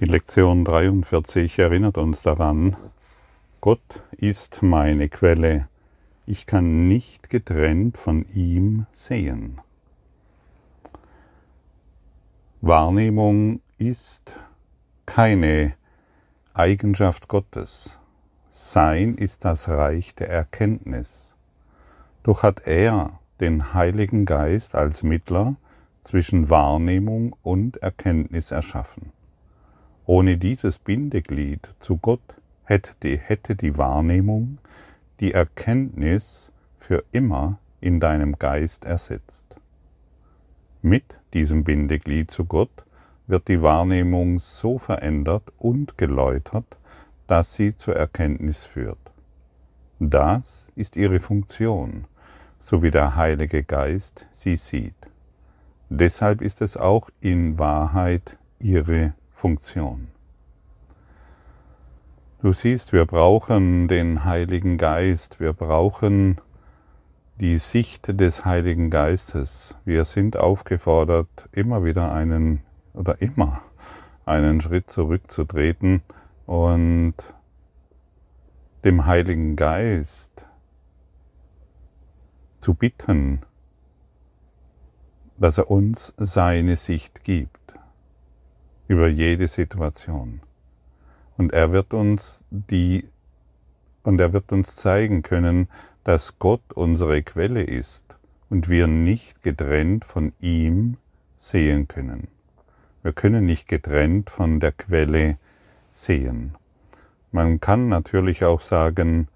Die Lektion 43 erinnert uns daran, Gott ist meine Quelle, ich kann nicht getrennt von ihm sehen. Wahrnehmung ist keine Eigenschaft Gottes. Sein ist das Reich der Erkenntnis. Doch hat er den Heiligen Geist als Mittler zwischen Wahrnehmung und Erkenntnis erschaffen. Ohne dieses Bindeglied zu Gott hätte die, hätte die Wahrnehmung die Erkenntnis für immer in deinem Geist ersetzt. Mit diesem Bindeglied zu Gott wird die Wahrnehmung so verändert und geläutert, dass sie zur Erkenntnis führt. Das ist ihre Funktion, so wie der Heilige Geist sie sieht. Deshalb ist es auch in Wahrheit ihre Funktion. Du siehst, wir brauchen den Heiligen Geist, wir brauchen die Sicht des Heiligen Geistes. Wir sind aufgefordert, immer wieder einen oder immer einen Schritt zurückzutreten und dem Heiligen Geist zu bitten, dass er uns seine Sicht gibt über jede Situation. Und er wird uns die und er wird uns zeigen können, dass Gott unsere Quelle ist und wir nicht getrennt von ihm sehen können. Wir können nicht getrennt von der Quelle sehen. Man kann natürlich auch sagen,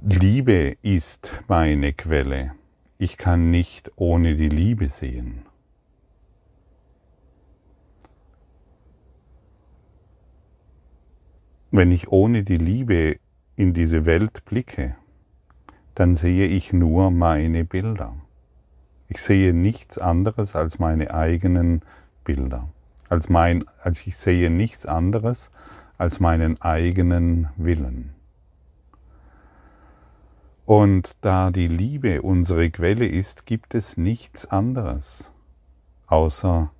Liebe ist meine Quelle. Ich kann nicht ohne die Liebe sehen. Wenn ich ohne die Liebe in diese Welt blicke, dann sehe ich nur meine Bilder. Ich sehe nichts anderes als meine eigenen Bilder. Als mein, als ich sehe nichts anderes als meinen eigenen Willen. Und da die Liebe unsere Quelle ist, gibt es nichts anderes außer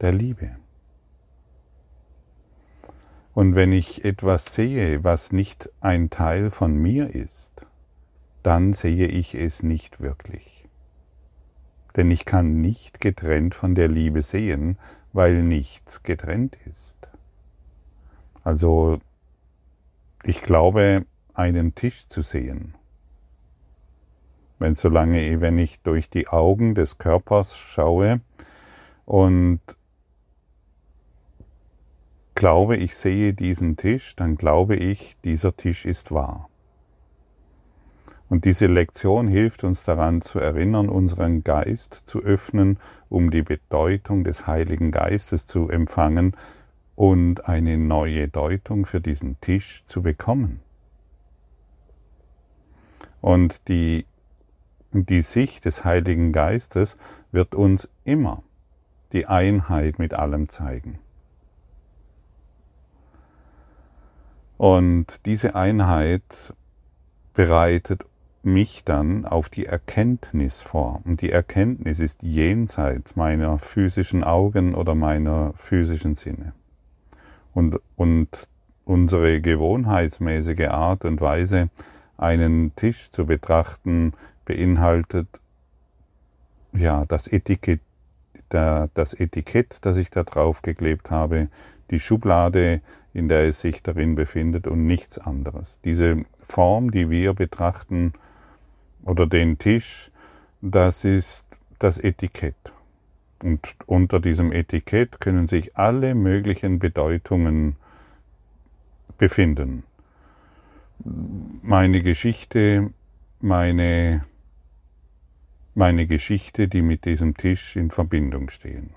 der Liebe. Und wenn ich etwas sehe, was nicht ein Teil von mir ist, dann sehe ich es nicht wirklich. Denn ich kann nicht getrennt von der Liebe sehen, weil nichts getrennt ist. Also ich glaube, einen Tisch zu sehen. Wenn solange, wenn ich durch die Augen des Körpers schaue und glaube, ich sehe diesen Tisch, dann glaube ich, dieser Tisch ist wahr. Und diese Lektion hilft uns daran zu erinnern, unseren Geist zu öffnen, um die Bedeutung des Heiligen Geistes zu empfangen und eine neue Deutung für diesen Tisch zu bekommen. Und die, die Sicht des Heiligen Geistes wird uns immer die Einheit mit allem zeigen. Und diese Einheit bereitet mich dann auf die Erkenntnis vor. Und die Erkenntnis ist jenseits meiner physischen Augen oder meiner physischen Sinne. Und, und unsere gewohnheitsmäßige Art und Weise, einen Tisch zu betrachten, beinhaltet ja das Etikett, das Etikett, das ich da drauf geklebt habe, die Schublade, in der es sich darin befindet und nichts anderes. Diese Form, die wir betrachten, oder den Tisch, das ist das Etikett. Und unter diesem Etikett können sich alle möglichen Bedeutungen befinden. Meine Geschichte, meine, meine Geschichte, die mit diesem Tisch in Verbindung stehen.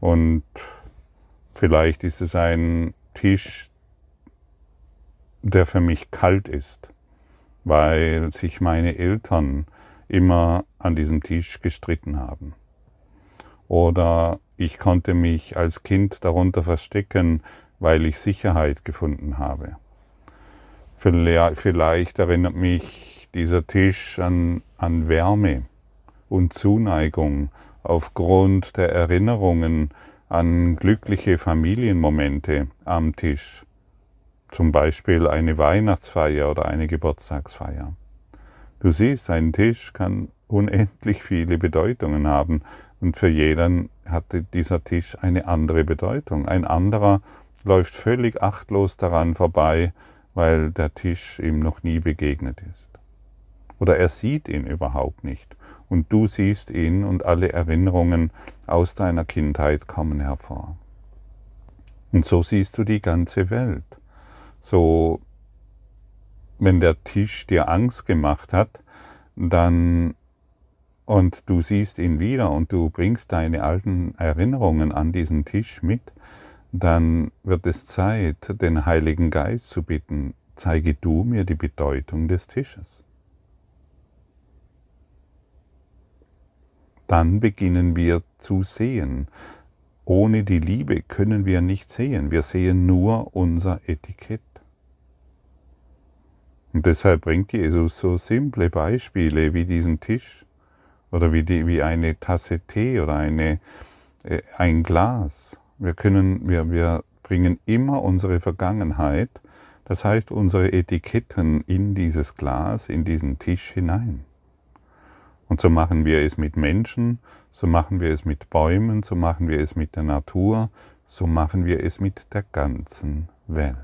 Und Vielleicht ist es ein Tisch, der für mich kalt ist, weil sich meine Eltern immer an diesem Tisch gestritten haben. Oder ich konnte mich als Kind darunter verstecken, weil ich Sicherheit gefunden habe. Vielleicht erinnert mich dieser Tisch an, an Wärme und Zuneigung aufgrund der Erinnerungen an glückliche Familienmomente am Tisch, zum Beispiel eine Weihnachtsfeier oder eine Geburtstagsfeier. Du siehst, ein Tisch kann unendlich viele Bedeutungen haben und für jeden hatte dieser Tisch eine andere Bedeutung. Ein anderer läuft völlig achtlos daran vorbei, weil der Tisch ihm noch nie begegnet ist. Oder er sieht ihn überhaupt nicht und du siehst ihn und alle Erinnerungen aus deiner Kindheit kommen hervor. Und so siehst du die ganze Welt. So, wenn der Tisch dir Angst gemacht hat, dann und du siehst ihn wieder und du bringst deine alten Erinnerungen an diesen Tisch mit, dann wird es Zeit, den Heiligen Geist zu bitten, zeige du mir die Bedeutung des Tisches. Dann beginnen wir zu sehen. Ohne die Liebe können wir nicht sehen. Wir sehen nur unser Etikett. Und deshalb bringt Jesus so simple Beispiele wie diesen Tisch oder wie, die, wie eine Tasse Tee oder eine, äh, ein Glas. Wir, können, wir, wir bringen immer unsere Vergangenheit, das heißt unsere Etiketten in dieses Glas, in diesen Tisch hinein. Und so machen wir es mit Menschen, so machen wir es mit Bäumen, so machen wir es mit der Natur, so machen wir es mit der ganzen Welt.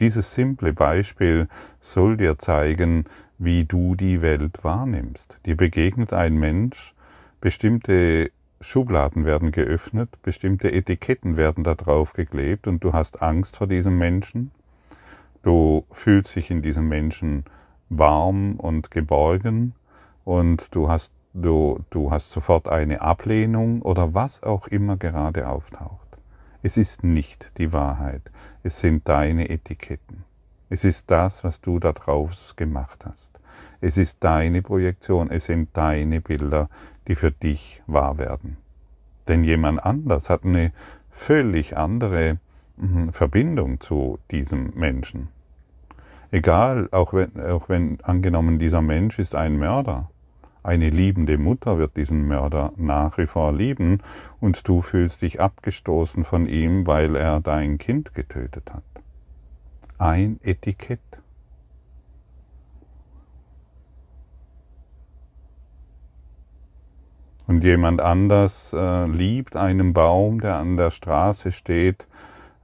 Dieses simple Beispiel soll dir zeigen, wie du die Welt wahrnimmst. Dir begegnet ein Mensch, bestimmte Schubladen werden geöffnet, bestimmte Etiketten werden da drauf geklebt und du hast Angst vor diesem Menschen. Du fühlst dich in diesem Menschen warm und geborgen und du hast, du, du hast sofort eine Ablehnung oder was auch immer gerade auftaucht. Es ist nicht die Wahrheit, es sind deine Etiketten. Es ist das, was du da drauf gemacht hast. Es ist deine Projektion, es sind deine Bilder, die für dich wahr werden. Denn jemand anders hat eine völlig andere mhm, Verbindung zu diesem Menschen. Egal, auch wenn, auch wenn angenommen dieser Mensch ist ein Mörder, eine liebende Mutter wird diesen Mörder nach wie vor lieben und du fühlst dich abgestoßen von ihm, weil er dein Kind getötet hat ein Etikett. Und jemand anders äh, liebt einen Baum, der an der Straße steht,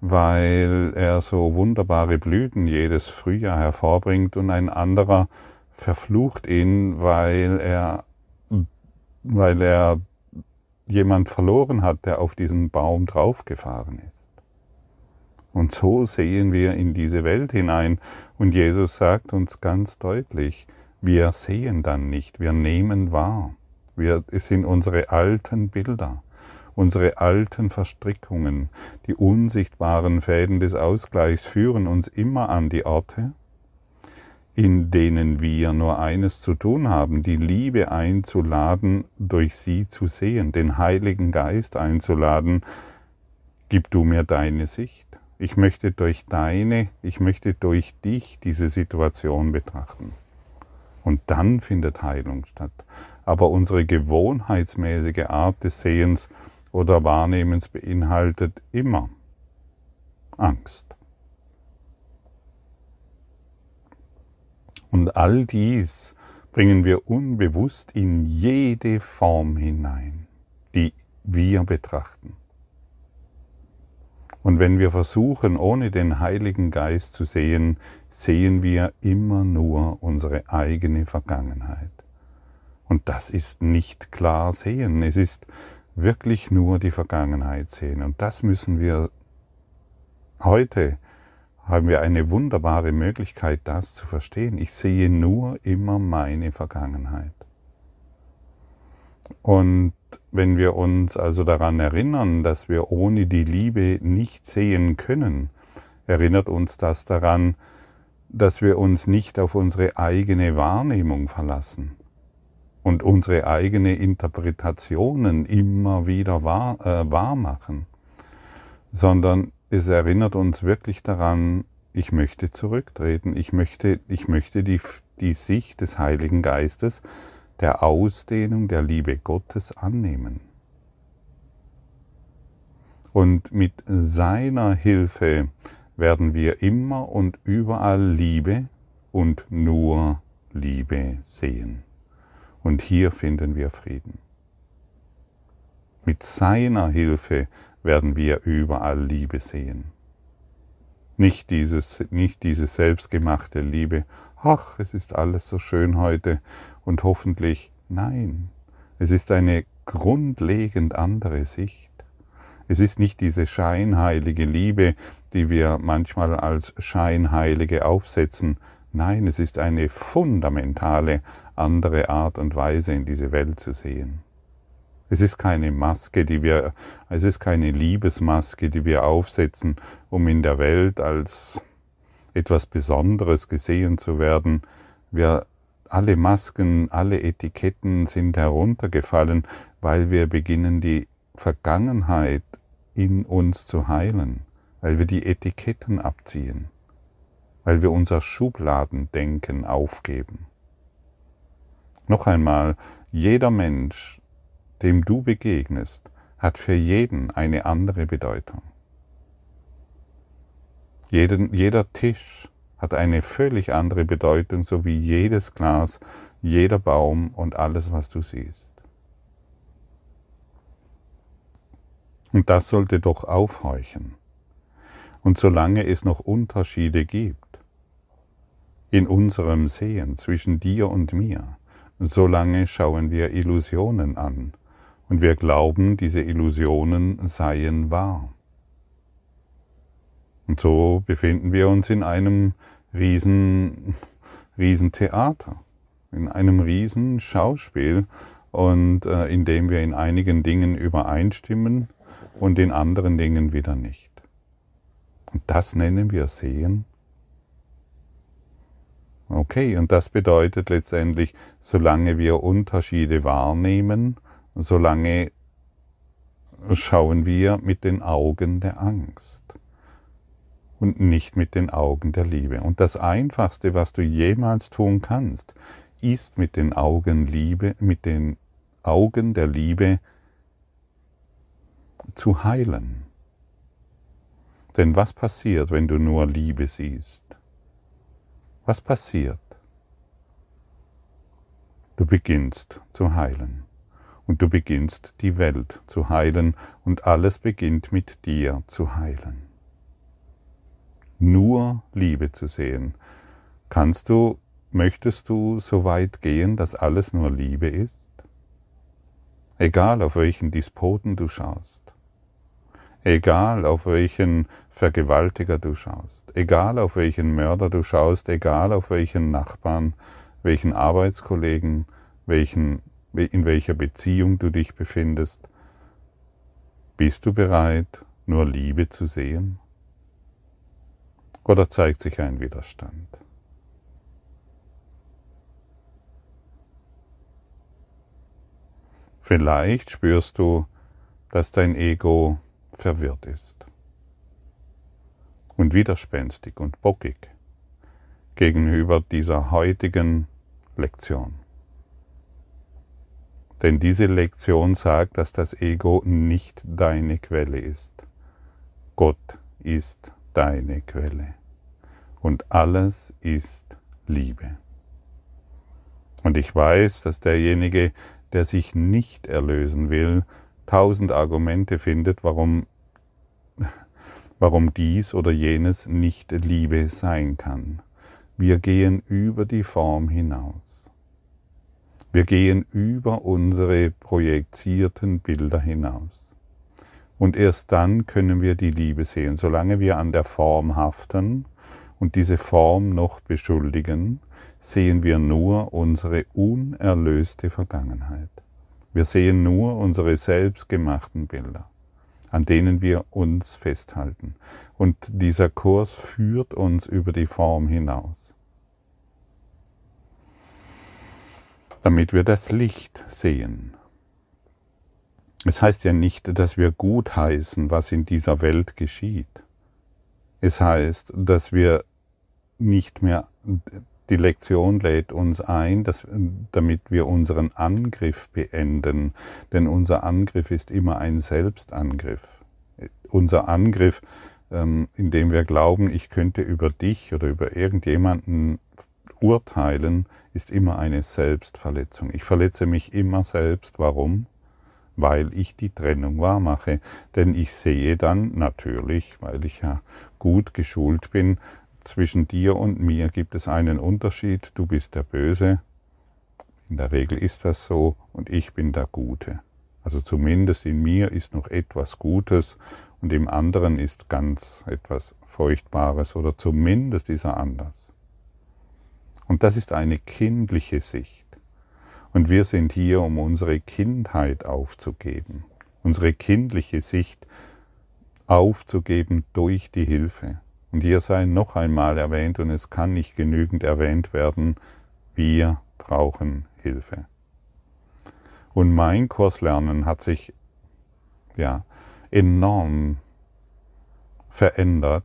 weil er so wunderbare Blüten jedes Frühjahr hervorbringt und ein anderer verflucht ihn, weil er, weil er jemand verloren hat, der auf diesen Baum draufgefahren ist. Und so sehen wir in diese Welt hinein. Und Jesus sagt uns ganz deutlich, wir sehen dann nicht, wir nehmen wahr. Wir, es sind unsere alten Bilder, unsere alten Verstrickungen, die unsichtbaren Fäden des Ausgleichs führen uns immer an die Orte, in denen wir nur eines zu tun haben, die Liebe einzuladen, durch sie zu sehen, den Heiligen Geist einzuladen, gib du mir deine Sicht. Ich möchte durch deine, ich möchte durch dich diese Situation betrachten. Und dann findet Heilung statt. Aber unsere gewohnheitsmäßige Art des Sehens oder Wahrnehmens beinhaltet immer Angst. Und all dies bringen wir unbewusst in jede Form hinein, die wir betrachten. Und wenn wir versuchen, ohne den Heiligen Geist zu sehen, sehen wir immer nur unsere eigene Vergangenheit. Und das ist nicht klar sehen, es ist wirklich nur die Vergangenheit sehen. Und das müssen wir heute haben wir eine wunderbare Möglichkeit, das zu verstehen. Ich sehe nur immer meine Vergangenheit. Und wenn wir uns also daran erinnern, dass wir ohne die Liebe nicht sehen können, erinnert uns das daran, dass wir uns nicht auf unsere eigene Wahrnehmung verlassen und unsere eigene Interpretationen immer wieder wahr, äh, wahr machen, sondern es erinnert uns wirklich daran, ich möchte zurücktreten, ich möchte, ich möchte die, die Sicht des Heiligen Geistes der Ausdehnung der Liebe Gottes annehmen. Und mit seiner Hilfe werden wir immer und überall Liebe und nur Liebe sehen. Und hier finden wir Frieden. Mit seiner Hilfe werden wir überall Liebe sehen. Nicht, dieses, nicht diese selbstgemachte Liebe, ach, es ist alles so schön heute und hoffentlich, nein, es ist eine grundlegend andere Sicht. Es ist nicht diese scheinheilige Liebe, die wir manchmal als scheinheilige aufsetzen. Nein, es ist eine fundamentale andere Art und Weise in diese Welt zu sehen. Es ist keine Maske, die wir, es ist keine Liebesmaske, die wir aufsetzen, um in der Welt als etwas Besonderes gesehen zu werden. Wir, alle Masken, alle Etiketten sind heruntergefallen, weil wir beginnen, die Vergangenheit in uns zu heilen, weil wir die Etiketten abziehen, weil wir unser Schubladendenken aufgeben. Noch einmal, jeder Mensch dem du begegnest, hat für jeden eine andere Bedeutung. Jeden, jeder Tisch hat eine völlig andere Bedeutung, so wie jedes Glas, jeder Baum und alles, was du siehst. Und das sollte doch aufhorchen. Und solange es noch Unterschiede gibt in unserem Sehen zwischen dir und mir, solange schauen wir Illusionen an und wir glauben, diese Illusionen seien wahr. Und so befinden wir uns in einem riesen, riesen Theater, in einem riesen Schauspiel und äh, in dem wir in einigen Dingen übereinstimmen und in anderen Dingen wieder nicht. Und das nennen wir Sehen. Okay, und das bedeutet letztendlich, solange wir Unterschiede wahrnehmen, solange schauen wir mit den Augen der Angst und nicht mit den Augen der Liebe. Und das Einfachste, was du jemals tun kannst, ist mit den Augen Liebe, mit den Augen der Liebe zu heilen. Denn was passiert, wenn du nur Liebe siehst? Was passiert? Du beginnst zu heilen und du beginnst die Welt zu heilen und alles beginnt mit dir zu heilen. Nur Liebe zu sehen. Kannst du, möchtest du so weit gehen, dass alles nur Liebe ist? Egal auf welchen Despoten du schaust, egal auf welchen Vergewaltiger du schaust, egal auf welchen Mörder du schaust, egal auf welchen Nachbarn, welchen Arbeitskollegen, welchen in welcher Beziehung du dich befindest. Bist du bereit, nur Liebe zu sehen? Oder zeigt sich ein Widerstand? Vielleicht spürst du, dass dein Ego verwirrt ist und widerspenstig und bockig gegenüber dieser heutigen Lektion. Denn diese Lektion sagt, dass das Ego nicht deine Quelle ist. Gott ist deine Quelle. Und alles ist Liebe. Und ich weiß, dass derjenige, der sich nicht erlösen will, tausend Argumente findet, warum, warum dies oder jenes nicht Liebe sein kann. Wir gehen über die Form hinaus. Wir gehen über unsere projizierten Bilder hinaus. Und erst dann können wir die Liebe sehen. Solange wir an der Form haften und diese Form noch beschuldigen, sehen wir nur unsere unerlöste Vergangenheit. Wir sehen nur unsere selbstgemachten Bilder, an denen wir uns festhalten. Und dieser Kurs führt uns über die Form hinaus. damit wir das Licht sehen. Es heißt ja nicht, dass wir gutheißen, was in dieser Welt geschieht. Es heißt, dass wir nicht mehr Die Lektion lädt uns ein, dass, damit wir unseren Angriff beenden, denn unser Angriff ist immer ein Selbstangriff. Unser Angriff, ähm, indem wir glauben, ich könnte über dich oder über irgendjemanden urteilen, ist immer eine Selbstverletzung. Ich verletze mich immer selbst. Warum? Weil ich die Trennung wahrmache. Denn ich sehe dann natürlich, weil ich ja gut geschult bin, zwischen dir und mir gibt es einen Unterschied. Du bist der Böse. In der Regel ist das so und ich bin der Gute. Also zumindest in mir ist noch etwas Gutes und im anderen ist ganz etwas Furchtbares oder zumindest ist er anders. Und das ist eine kindliche Sicht. Und wir sind hier, um unsere Kindheit aufzugeben, unsere kindliche Sicht aufzugeben durch die Hilfe. Und hier sei noch einmal erwähnt, und es kann nicht genügend erwähnt werden, wir brauchen Hilfe. Und mein Kurslernen hat sich ja enorm verändert,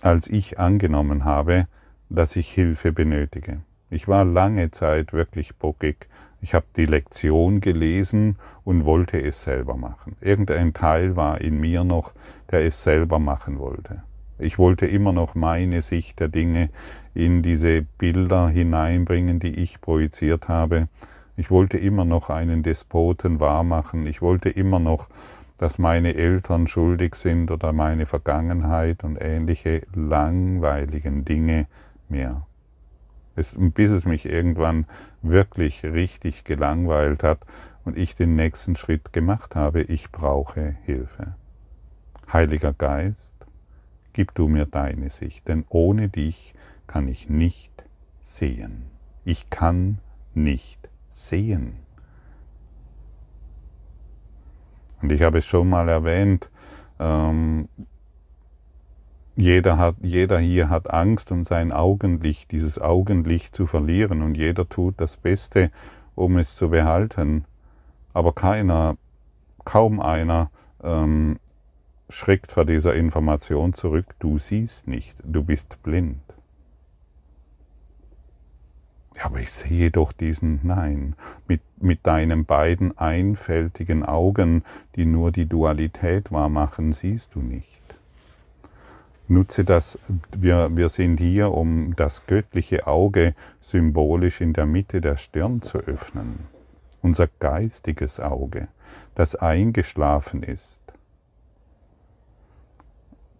als ich angenommen habe, dass ich Hilfe benötige. Ich war lange Zeit wirklich bockig. Ich habe die Lektion gelesen und wollte es selber machen. Irgendein Teil war in mir noch, der es selber machen wollte. Ich wollte immer noch meine Sicht der Dinge in diese Bilder hineinbringen, die ich projiziert habe. Ich wollte immer noch einen Despoten wahrmachen. Ich wollte immer noch dass meine Eltern schuldig sind oder meine Vergangenheit und ähnliche langweiligen Dinge mehr. Es, bis es mich irgendwann wirklich richtig gelangweilt hat und ich den nächsten Schritt gemacht habe, ich brauche Hilfe. Heiliger Geist, gib du mir deine Sicht, denn ohne dich kann ich nicht sehen. Ich kann nicht sehen. Und ich habe es schon mal erwähnt, ähm, jeder, hat, jeder hier hat Angst um sein Augenlicht, dieses Augenlicht zu verlieren und jeder tut das Beste, um es zu behalten. Aber keiner, kaum einer ähm, schreckt vor dieser Information zurück, du siehst nicht, du bist blind. Ja, aber ich sehe doch diesen Nein. Mit, mit deinen beiden einfältigen Augen, die nur die Dualität wahrmachen, siehst du nicht. Nutze das, wir, wir sind hier, um das göttliche Auge symbolisch in der Mitte der Stirn zu öffnen. Unser geistiges Auge, das eingeschlafen ist.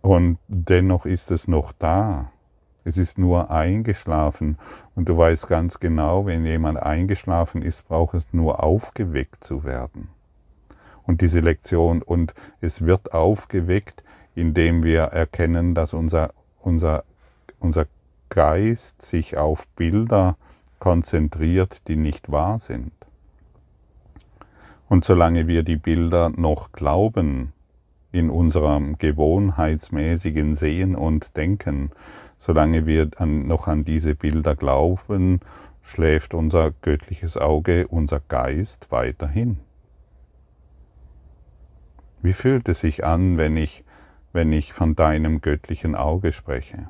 Und dennoch ist es noch da. Es ist nur eingeschlafen und du weißt ganz genau, wenn jemand eingeschlafen ist, braucht es nur aufgeweckt zu werden. Und diese Lektion, und es wird aufgeweckt, indem wir erkennen, dass unser, unser, unser Geist sich auf Bilder konzentriert, die nicht wahr sind. Und solange wir die Bilder noch glauben, in unserem gewohnheitsmäßigen Sehen und Denken, Solange wir an, noch an diese Bilder glauben, schläft unser göttliches Auge, unser Geist weiterhin. Wie fühlt es sich an, wenn ich, wenn ich von deinem göttlichen Auge spreche?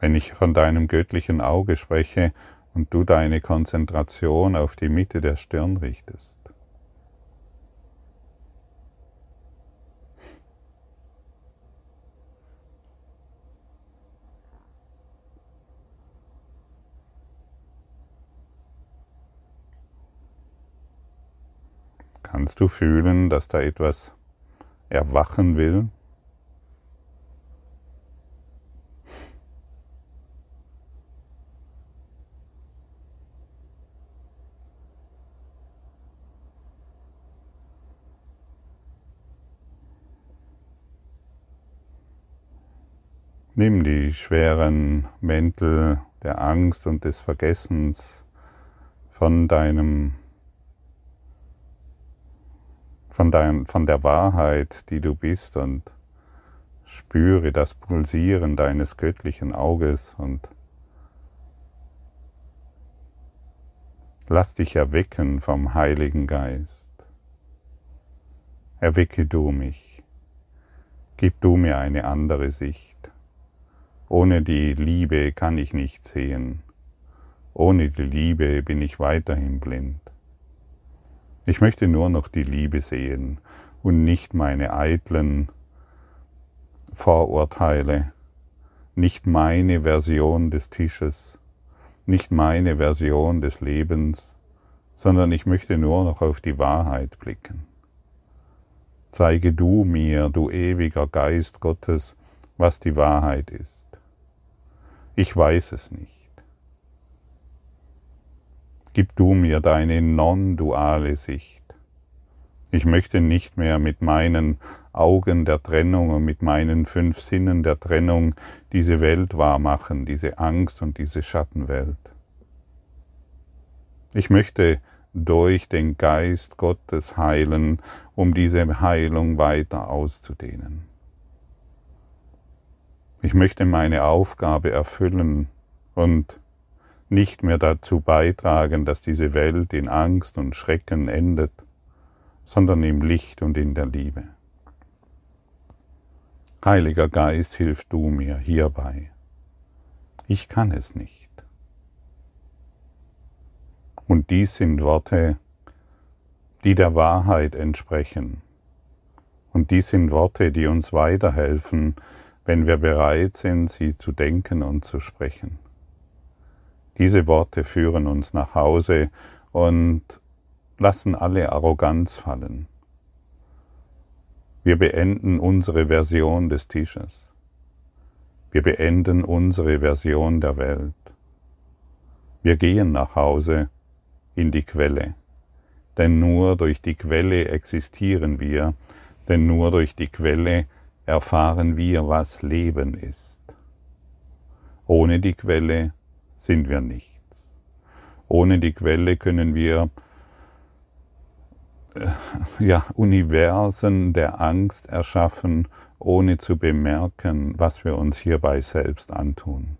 Wenn ich von deinem göttlichen Auge spreche, und du deine Konzentration auf die Mitte der Stirn richtest. Kannst du fühlen, dass da etwas erwachen will? Nimm die schweren Mäntel der Angst und des Vergessens von deinem von, dein, von der Wahrheit, die du bist und spüre das Pulsieren deines göttlichen Auges und Lass dich erwecken vom Heiligen Geist. Erwecke du mich. Gib du mir eine andere Sicht. Ohne die Liebe kann ich nicht sehen. Ohne die Liebe bin ich weiterhin blind. Ich möchte nur noch die Liebe sehen und nicht meine eitlen Vorurteile, nicht meine Version des Tisches, nicht meine Version des Lebens, sondern ich möchte nur noch auf die Wahrheit blicken. Zeige du mir, du ewiger Geist Gottes, was die Wahrheit ist. Ich weiß es nicht. Gib du mir deine non-duale Sicht. Ich möchte nicht mehr mit meinen Augen der Trennung und mit meinen fünf Sinnen der Trennung diese Welt wahrmachen, diese Angst und diese Schattenwelt. Ich möchte durch den Geist Gottes heilen, um diese Heilung weiter auszudehnen. Ich möchte meine Aufgabe erfüllen und nicht mehr dazu beitragen, dass diese Welt in Angst und Schrecken endet, sondern im Licht und in der Liebe. Heiliger Geist, hilf du mir hierbei. Ich kann es nicht. Und dies sind Worte, die der Wahrheit entsprechen. Und dies sind Worte, die uns weiterhelfen, wenn wir bereit sind, sie zu denken und zu sprechen. Diese Worte führen uns nach Hause und lassen alle Arroganz fallen. Wir beenden unsere Version des Tisches. Wir beenden unsere Version der Welt. Wir gehen nach Hause in die Quelle, denn nur durch die Quelle existieren wir, denn nur durch die Quelle erfahren wir, was Leben ist. Ohne die Quelle sind wir nichts. Ohne die Quelle können wir äh, ja, Universen der Angst erschaffen, ohne zu bemerken, was wir uns hierbei selbst antun.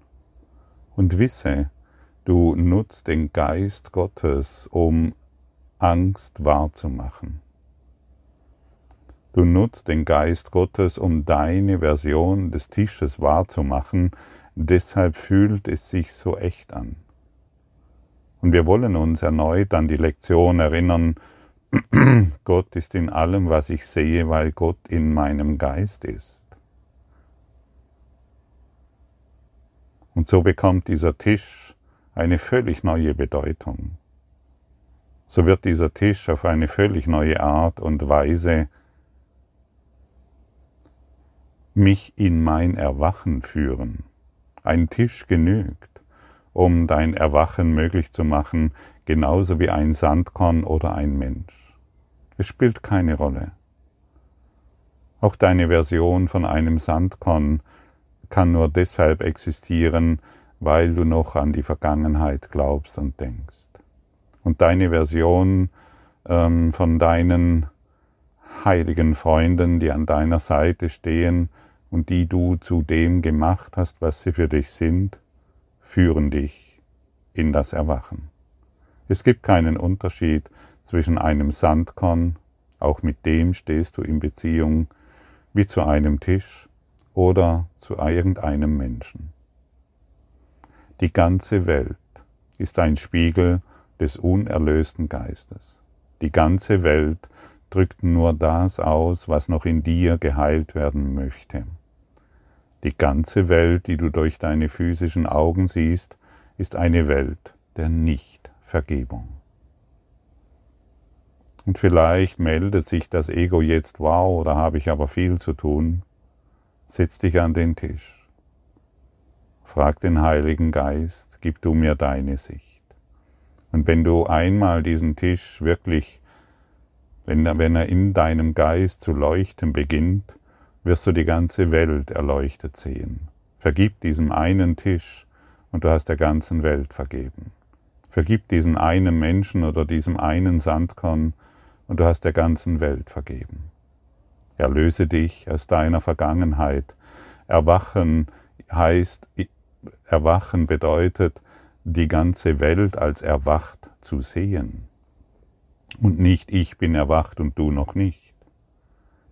Und wisse, du nutzt den Geist Gottes, um Angst wahrzumachen. Du nutzt den Geist Gottes, um deine Version des Tisches wahrzumachen, Deshalb fühlt es sich so echt an. Und wir wollen uns erneut an die Lektion erinnern, Gott ist in allem, was ich sehe, weil Gott in meinem Geist ist. Und so bekommt dieser Tisch eine völlig neue Bedeutung. So wird dieser Tisch auf eine völlig neue Art und Weise mich in mein Erwachen führen. Ein Tisch genügt, um dein Erwachen möglich zu machen, genauso wie ein Sandkorn oder ein Mensch. Es spielt keine Rolle. Auch deine Version von einem Sandkorn kann nur deshalb existieren, weil du noch an die Vergangenheit glaubst und denkst. Und deine Version ähm, von deinen heiligen Freunden, die an deiner Seite stehen, und die du zu dem gemacht hast, was sie für dich sind, führen dich in das Erwachen. Es gibt keinen Unterschied zwischen einem Sandkorn, auch mit dem stehst du in Beziehung, wie zu einem Tisch oder zu irgendeinem Menschen. Die ganze Welt ist ein Spiegel des unerlösten Geistes. Die ganze Welt drückt nur das aus, was noch in dir geheilt werden möchte. Die ganze Welt, die du durch deine physischen Augen siehst, ist eine Welt der Nichtvergebung. Und vielleicht meldet sich das Ego jetzt, wow, da habe ich aber viel zu tun. Setz dich an den Tisch. Frag den Heiligen Geist, gib du mir deine Sicht. Und wenn du einmal diesen Tisch wirklich, wenn er, in deinem Geist zu leuchten beginnt, wirst du die ganze Welt erleuchtet sehen. Vergib diesem einen Tisch und du hast der ganzen Welt vergeben. Vergib diesen einen Menschen oder diesem einen Sandkorn und du hast der ganzen Welt vergeben. Erlöse dich aus deiner Vergangenheit. Erwachen heißt, erwachen bedeutet, die ganze Welt als erwacht zu sehen. Und nicht ich bin erwacht und du noch nicht.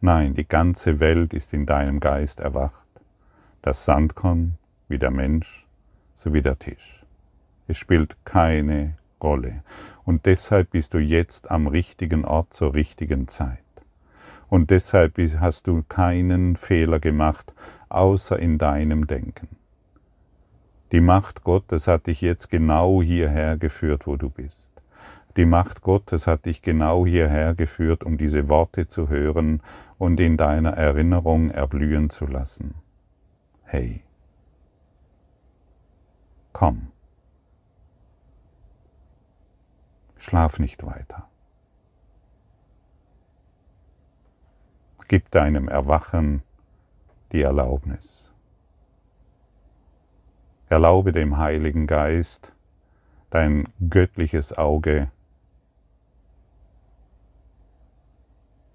Nein, die ganze Welt ist in deinem Geist erwacht. Das Sandkorn wie der Mensch sowie der Tisch. Es spielt keine Rolle. Und deshalb bist du jetzt am richtigen Ort zur richtigen Zeit. Und deshalb hast du keinen Fehler gemacht, außer in deinem Denken. Die Macht Gottes hat dich jetzt genau hierher geführt, wo du bist. Die Macht Gottes hat dich genau hierher geführt, um diese Worte zu hören und in deiner Erinnerung erblühen zu lassen. Hey, komm, schlaf nicht weiter. Gib deinem Erwachen die Erlaubnis. Erlaube dem Heiligen Geist, dein göttliches Auge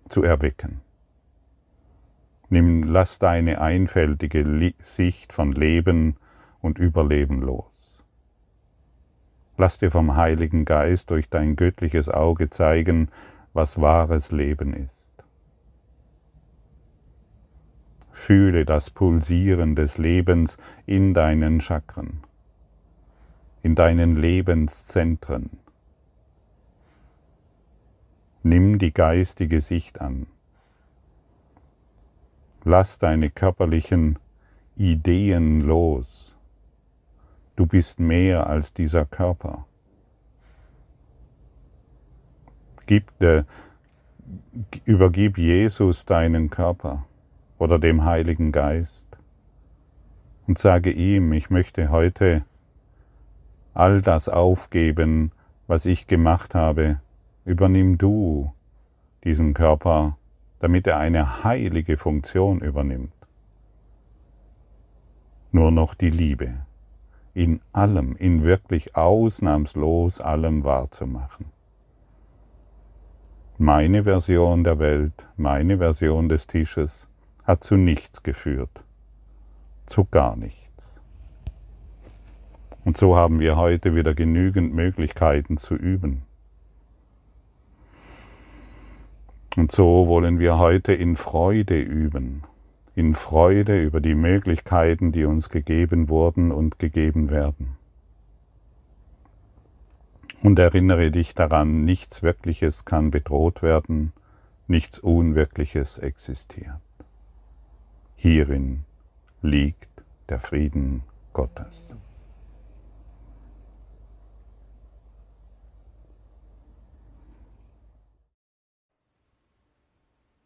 zu erwecken. Nimm, lass deine einfältige Sicht von Leben und Überleben los. Lass dir vom Heiligen Geist durch dein göttliches Auge zeigen, was wahres Leben ist. Fühle das Pulsieren des Lebens in deinen Chakren, in deinen Lebenszentren. Nimm die geistige Sicht an. Lass deine körperlichen Ideen los. Du bist mehr als dieser Körper. Gib, äh, übergib Jesus deinen Körper oder dem Heiligen Geist und sage ihm, ich möchte heute all das aufgeben, was ich gemacht habe, übernimm du diesen Körper, damit er eine heilige Funktion übernimmt. Nur noch die Liebe, in allem, in wirklich ausnahmslos allem wahrzumachen. Meine Version der Welt, meine Version des Tisches, hat zu nichts geführt, zu gar nichts. Und so haben wir heute wieder genügend Möglichkeiten zu üben. Und so wollen wir heute in Freude üben, in Freude über die Möglichkeiten, die uns gegeben wurden und gegeben werden. Und erinnere dich daran, nichts Wirkliches kann bedroht werden, nichts Unwirkliches existiert. Hierin liegt der Frieden Gottes.